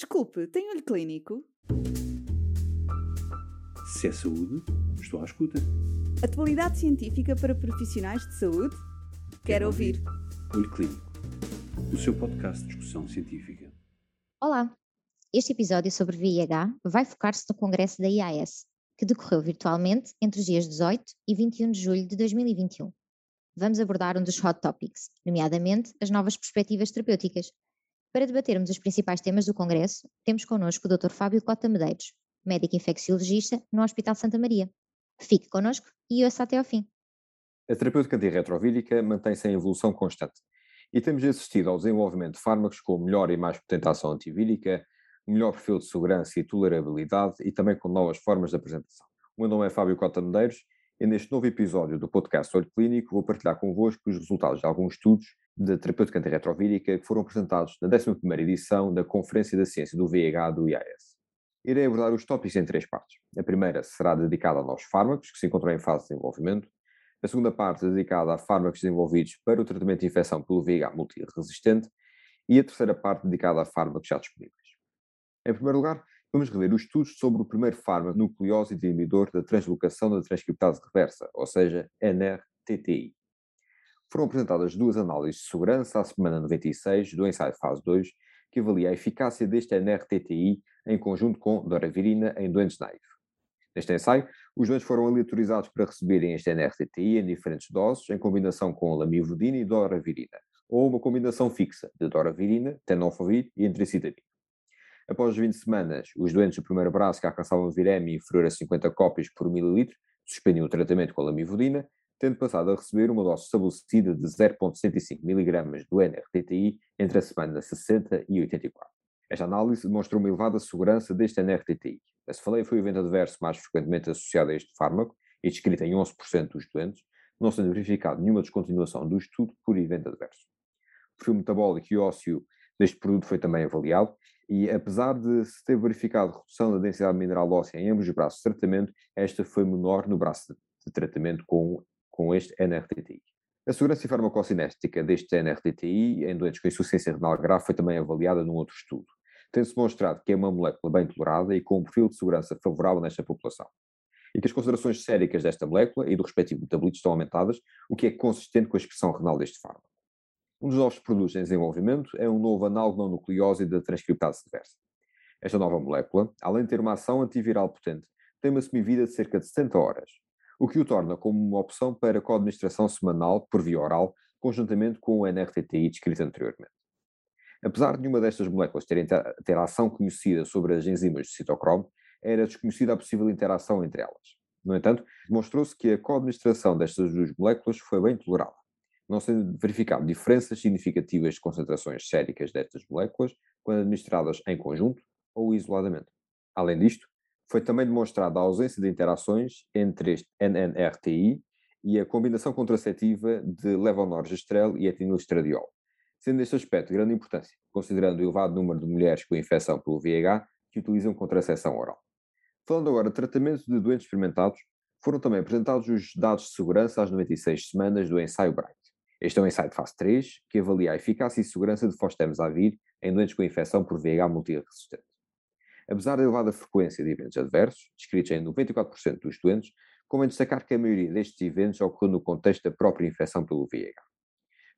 Desculpe, tem olho clínico? Se é saúde, estou à escuta. Atualidade científica para profissionais de saúde? Quero ouvir. Olho Clínico, o seu podcast de discussão científica. Olá! Este episódio sobre VIH vai focar-se no congresso da IAS, que decorreu virtualmente entre os dias 18 e 21 de julho de 2021. Vamos abordar um dos hot topics, nomeadamente as novas perspectivas terapêuticas. Para debatermos os principais temas do congresso, temos connosco o Dr. Fábio Cota Medeiros, médico infecciologista no Hospital Santa Maria. Fique connosco e ouça até ao fim. A terapêutica antirretrovírica mantém-se em evolução constante e temos assistido ao desenvolvimento de fármacos com melhor e mais potente ação antivírica, melhor perfil de segurança e tolerabilidade e também com novas formas de apresentação. O meu nome é Fábio Cota Medeiros e neste novo episódio do podcast Olho Clínico vou partilhar convosco os resultados de alguns estudos de terapêutica antirretrovírica que foram apresentados na 11ª edição da Conferência da Ciência do VIH do IAS. Irei abordar os tópicos em três partes. A primeira será dedicada a novos fármacos que se encontram em fase de desenvolvimento. A segunda parte dedicada a fármacos desenvolvidos para o tratamento de infecção pelo VIH multiresistente. E a terceira parte dedicada a fármacos já disponíveis. Em primeiro lugar, vamos rever os estudos sobre o primeiro fármaco nucleóside inibidor da translocação da transcriptase reversa, ou seja, NRTTI. Foram apresentadas duas análises de segurança à semana 96 do ensaio fase 2, que avalia a eficácia deste NRTTI em conjunto com doravirina em doentes naivos. Neste ensaio, os doentes foram aleatorizados para receberem este NRTTI em diferentes doses, em combinação com lamivudina e doravirina, ou uma combinação fixa de doravirina, tenofovir e antricitabina. Após 20 semanas, os doentes do primeiro braço que alcançavam viremia inferior a 50 cópias por mililitro suspendiam o tratamento com a lamivudina, tendo passado a receber uma dose estabelecida de 0,65 mg do NRTTI entre a semana 60 e 84. Esta análise demonstrou uma elevada segurança deste NRTTI. A cefaleia foi o evento adverso mais frequentemente associado a este fármaco e descrito em 11% dos doentes, não sendo verificado nenhuma descontinuação do estudo por evento adverso. O perfil metabólico e ósseo deste produto foi também avaliado e, apesar de se ter verificado redução da densidade mineral óssea em ambos os braços de tratamento, esta foi menor no braço de tratamento com, com este NRTTI. A segurança farmacocinética deste NRTTI em doentes com insuficiência renal grave foi também avaliada num outro estudo. Tem-se demonstrado que é uma molécula bem tolerada e com um perfil de segurança favorável nesta população. E que as considerações séricas desta molécula e do respectivo metabolito estão aumentadas, o que é consistente com a expressão renal deste fármaco. Um dos novos produtos em desenvolvimento é um novo análogo não nucleóside da transcriptase reversa. Esta nova molécula, além de ter uma ação antiviral potente, tem uma semivida de cerca de 70 horas, o que o torna como uma opção para co-administração semanal por via oral, conjuntamente com o NRTTI descrito anteriormente. Apesar de nenhuma destas moléculas ter, ter ação conhecida sobre as enzimas de citocromo, era desconhecida a possível interação entre elas. No entanto, demonstrou-se que a co-administração destas duas moléculas foi bem tolerada, não sendo verificado diferenças significativas de concentrações séricas destas moléculas quando administradas em conjunto ou isoladamente. Além disto, foi também demonstrada a ausência de interações entre este NNRTI e a combinação contraceptiva de levonorgestrel e etinilestradiol, sendo este aspecto de grande importância, considerando o elevado número de mulheres com infecção pelo VIH que utilizam contracepção oral. Falando agora de tratamento de doentes experimentados, foram também apresentados os dados de segurança às 96 semanas do ensaio Bright. Este é um ensaio de fase 3, que avalia a eficácia e segurança de fostemsavir em doentes com infecção por VIH multiresistente. Apesar da elevada frequência de eventos adversos, descritos em 94% dos doentes, convém destacar que a maioria destes eventos ocorreu no contexto da própria infecção pelo VIH.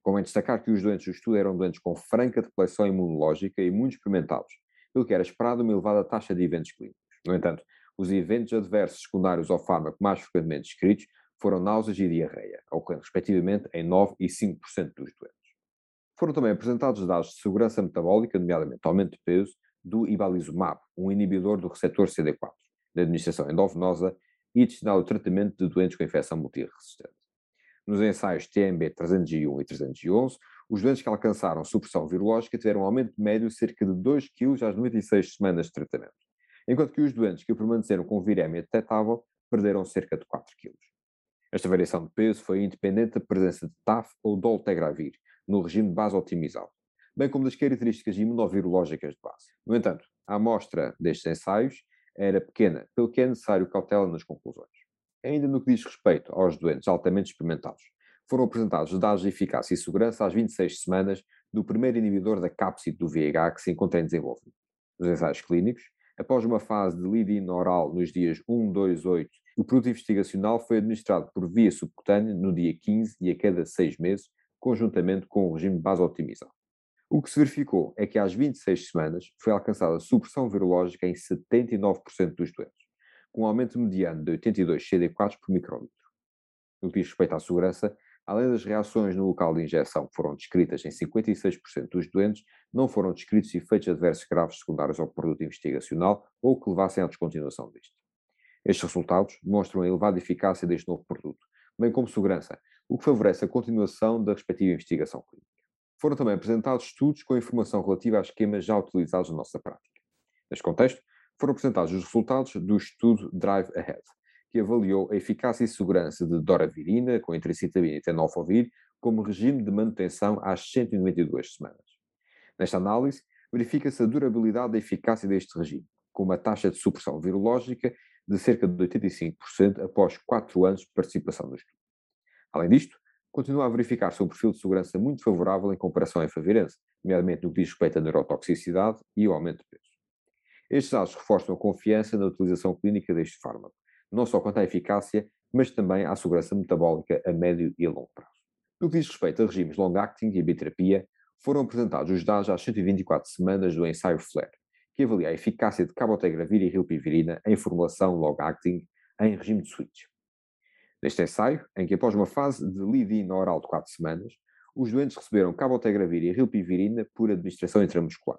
Convém destacar que os doentes do estudo eram doentes com franca depleção imunológica e muito experimentados, pelo que era esperado uma elevada taxa de eventos clínicos. No entanto, os eventos adversos secundários ao fármaco mais frequentemente descritos foram náuseas e diarreia, respectivamente em 9% e 5% dos doentes. Foram também apresentados dados de segurança metabólica, nomeadamente aumento de peso, do ibalizumab, um inibidor do receptor CD4, da administração endovenosa e destinado ao tratamento de doentes com infecção multiresistente. Nos ensaios TMB 301 e 311, os doentes que alcançaram supressão virológica tiveram um aumento médio de cerca de 2 kg às 96 semanas de tratamento, enquanto que os doentes que permaneceram com viremia detectável perderam cerca de 4 kg. Esta variação de peso foi independente da presença de TAF ou dolutegravir no regime de base otimizado, bem como das características imunovirológicas de base. No entanto, a amostra destes ensaios era pequena, pelo que é necessário cautela nas conclusões. Ainda no que diz respeito aos doentes altamente experimentados, foram apresentados dados de eficácia e segurança às 26 semanas do primeiro inibidor da cápside do VIH que se encontra em desenvolvimento. nos ensaios clínicos. Após uma fase de lead-in oral nos dias 1, 2, 8, o produto investigacional foi administrado por via subcutânea no dia 15 e a cada seis meses, conjuntamente com o regime base otimizado. O que se verificou é que às 26 semanas foi alcançada supressão virológica em 79% dos doentes, com um aumento mediano de 82 CD4 por microlitro. No que diz respeito à segurança, além das reações no local de injeção que foram descritas em 56% dos doentes, não foram descritos efeitos adversos graves secundários ao produto investigacional ou que levassem à descontinuação deste. Estes resultados demonstram a elevada eficácia deste novo produto, bem como segurança, o que favorece a continuação da respectiva investigação clínica. Foram também apresentados estudos com informação relativa a esquemas já utilizados na nossa prática. Neste contexto, foram apresentados os resultados do estudo Drive Ahead, que avaliou a eficácia e segurança de doravirina com intricitabina e tenofovir como regime de manutenção às 192 semanas. Nesta análise, verifica-se a durabilidade da eficácia deste regime, com uma taxa de supressão virológica de cerca de 85% após 4 anos de participação no estudo. Além disto, continua a verificar-se um perfil de segurança muito favorável em comparação à efavirense, nomeadamente no que diz respeito à neurotoxicidade e ao aumento de peso. Estes dados reforçam a confiança na utilização clínica deste fármaco, não só quanto à eficácia, mas também à segurança metabólica a médio e a longo prazo. No que diz respeito a regimes long-acting e a biterapia, foram apresentados os dados às 124 semanas do ensaio FLARE, que avalia a eficácia de cabotegravir e rilpivirina em formulação long-acting em regime de switch. Neste ensaio, em que após uma fase de lead-in oral de 4 semanas, os doentes receberam cabotegravir e rilpivirina por administração intramuscular.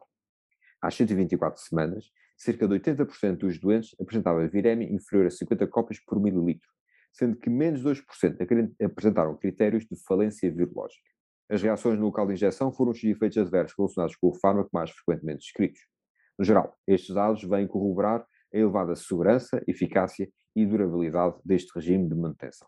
Às 124 semanas, cerca de 80% dos doentes apresentavam viremia inferior a 50 cópias por mililitro, sendo que menos de 2% apresentaram critérios de falência virológica. As reações no local de injeção foram os efeitos adversos relacionados com o fármaco mais frequentemente descritos. No geral, estes dados vêm corroborar a elevada segurança, eficácia e durabilidade deste regime de manutenção.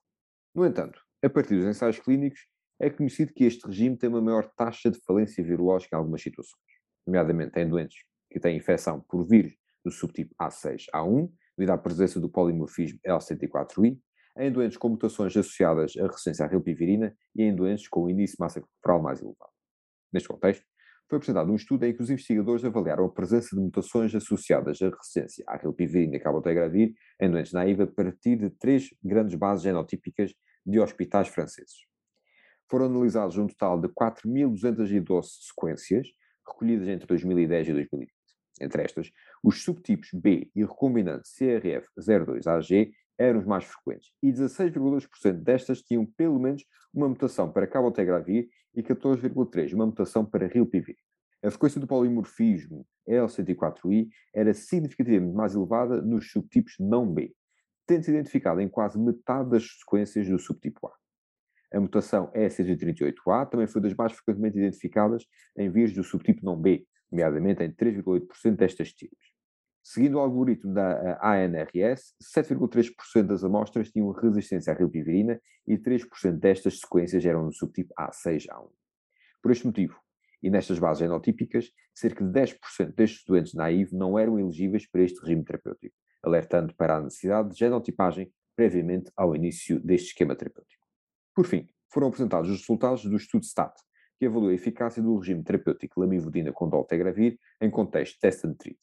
No entanto, a partir dos ensaios clínicos, é conhecido que este regime tem uma maior taxa de falência virológica em algumas situações, nomeadamente em doentes que têm infecção por vírus do subtipo A6-A1, devido à presença do polimorfismo L104I, em doentes com mutações associadas à resistência à rilpivirina e em doentes com índice de massa corporal mais elevado. Neste contexto, foi apresentado um estudo em que os investigadores avaliaram a presença de mutações associadas à resistência à rilpivirina e cabotegravir em doentes naivos a partir de três grandes bases genotípicas de hospitais franceses. Foram analisados um total de 4.212 sequências, recolhidas entre 2010 e 2020. Entre estas, os subtipos B e recombinante CRF02AG eram os mais frequentes, e 16,2% destas tinham pelo menos uma mutação para cabotegravir e 14,3% uma mutação para rilpivir. A frequência do polimorfismo L104I era significativamente mais elevada nos subtipos não B, tendo-se identificado em quase metade das sequências do subtipo A. A mutação E138A também foi das mais frequentemente identificadas em vírus do subtipo não B, nomeadamente em 3,8% destas tiras. Seguindo o algoritmo da ANRS, 7,3% das amostras tinham resistência à rilpivirina e 3% destas sequências eram no subtipo A6A1. Por este motivo, e nestas bases genotípicas, cerca de 10% destes doentes naivos não eram elegíveis para este regime terapêutico, alertando para a necessidade de genotipagem previamente ao início deste esquema terapêutico. Por fim, foram apresentados os resultados do estudo STAT, que avaliou a eficácia do regime terapêutico lamivudina com doltegravir em contexto test and treat.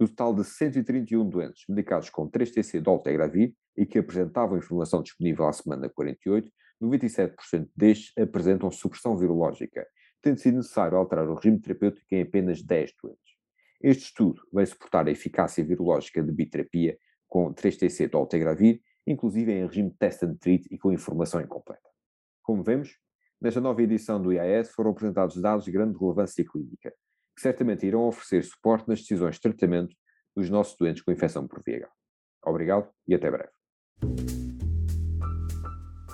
Do total de 131 doentes medicados com 3-TC doltegravir e que apresentavam informação disponível à semana 48, 97% destes apresentam supressão virológica, tendo sido necessário alterar o regime terapêutico em apenas 10 doentes. Este estudo vai suportar a eficácia virológica de biterapia com 3-TC doltegravir, inclusive em regime test and treat e com informação incompleta. Como vemos, nesta nova edição do IAS foram apresentados dados de grande relevância clínica, que certamente irão oferecer suporte nas decisões de tratamento dos nossos doentes com infecção por VIH. Obrigado e até breve.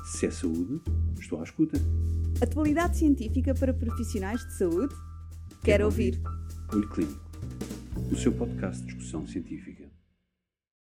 Se é saúde, estou à escuta. Atualidade científica para profissionais de saúde? Quero, ouvir. Olho Clínico, o seu podcast de discussão científica.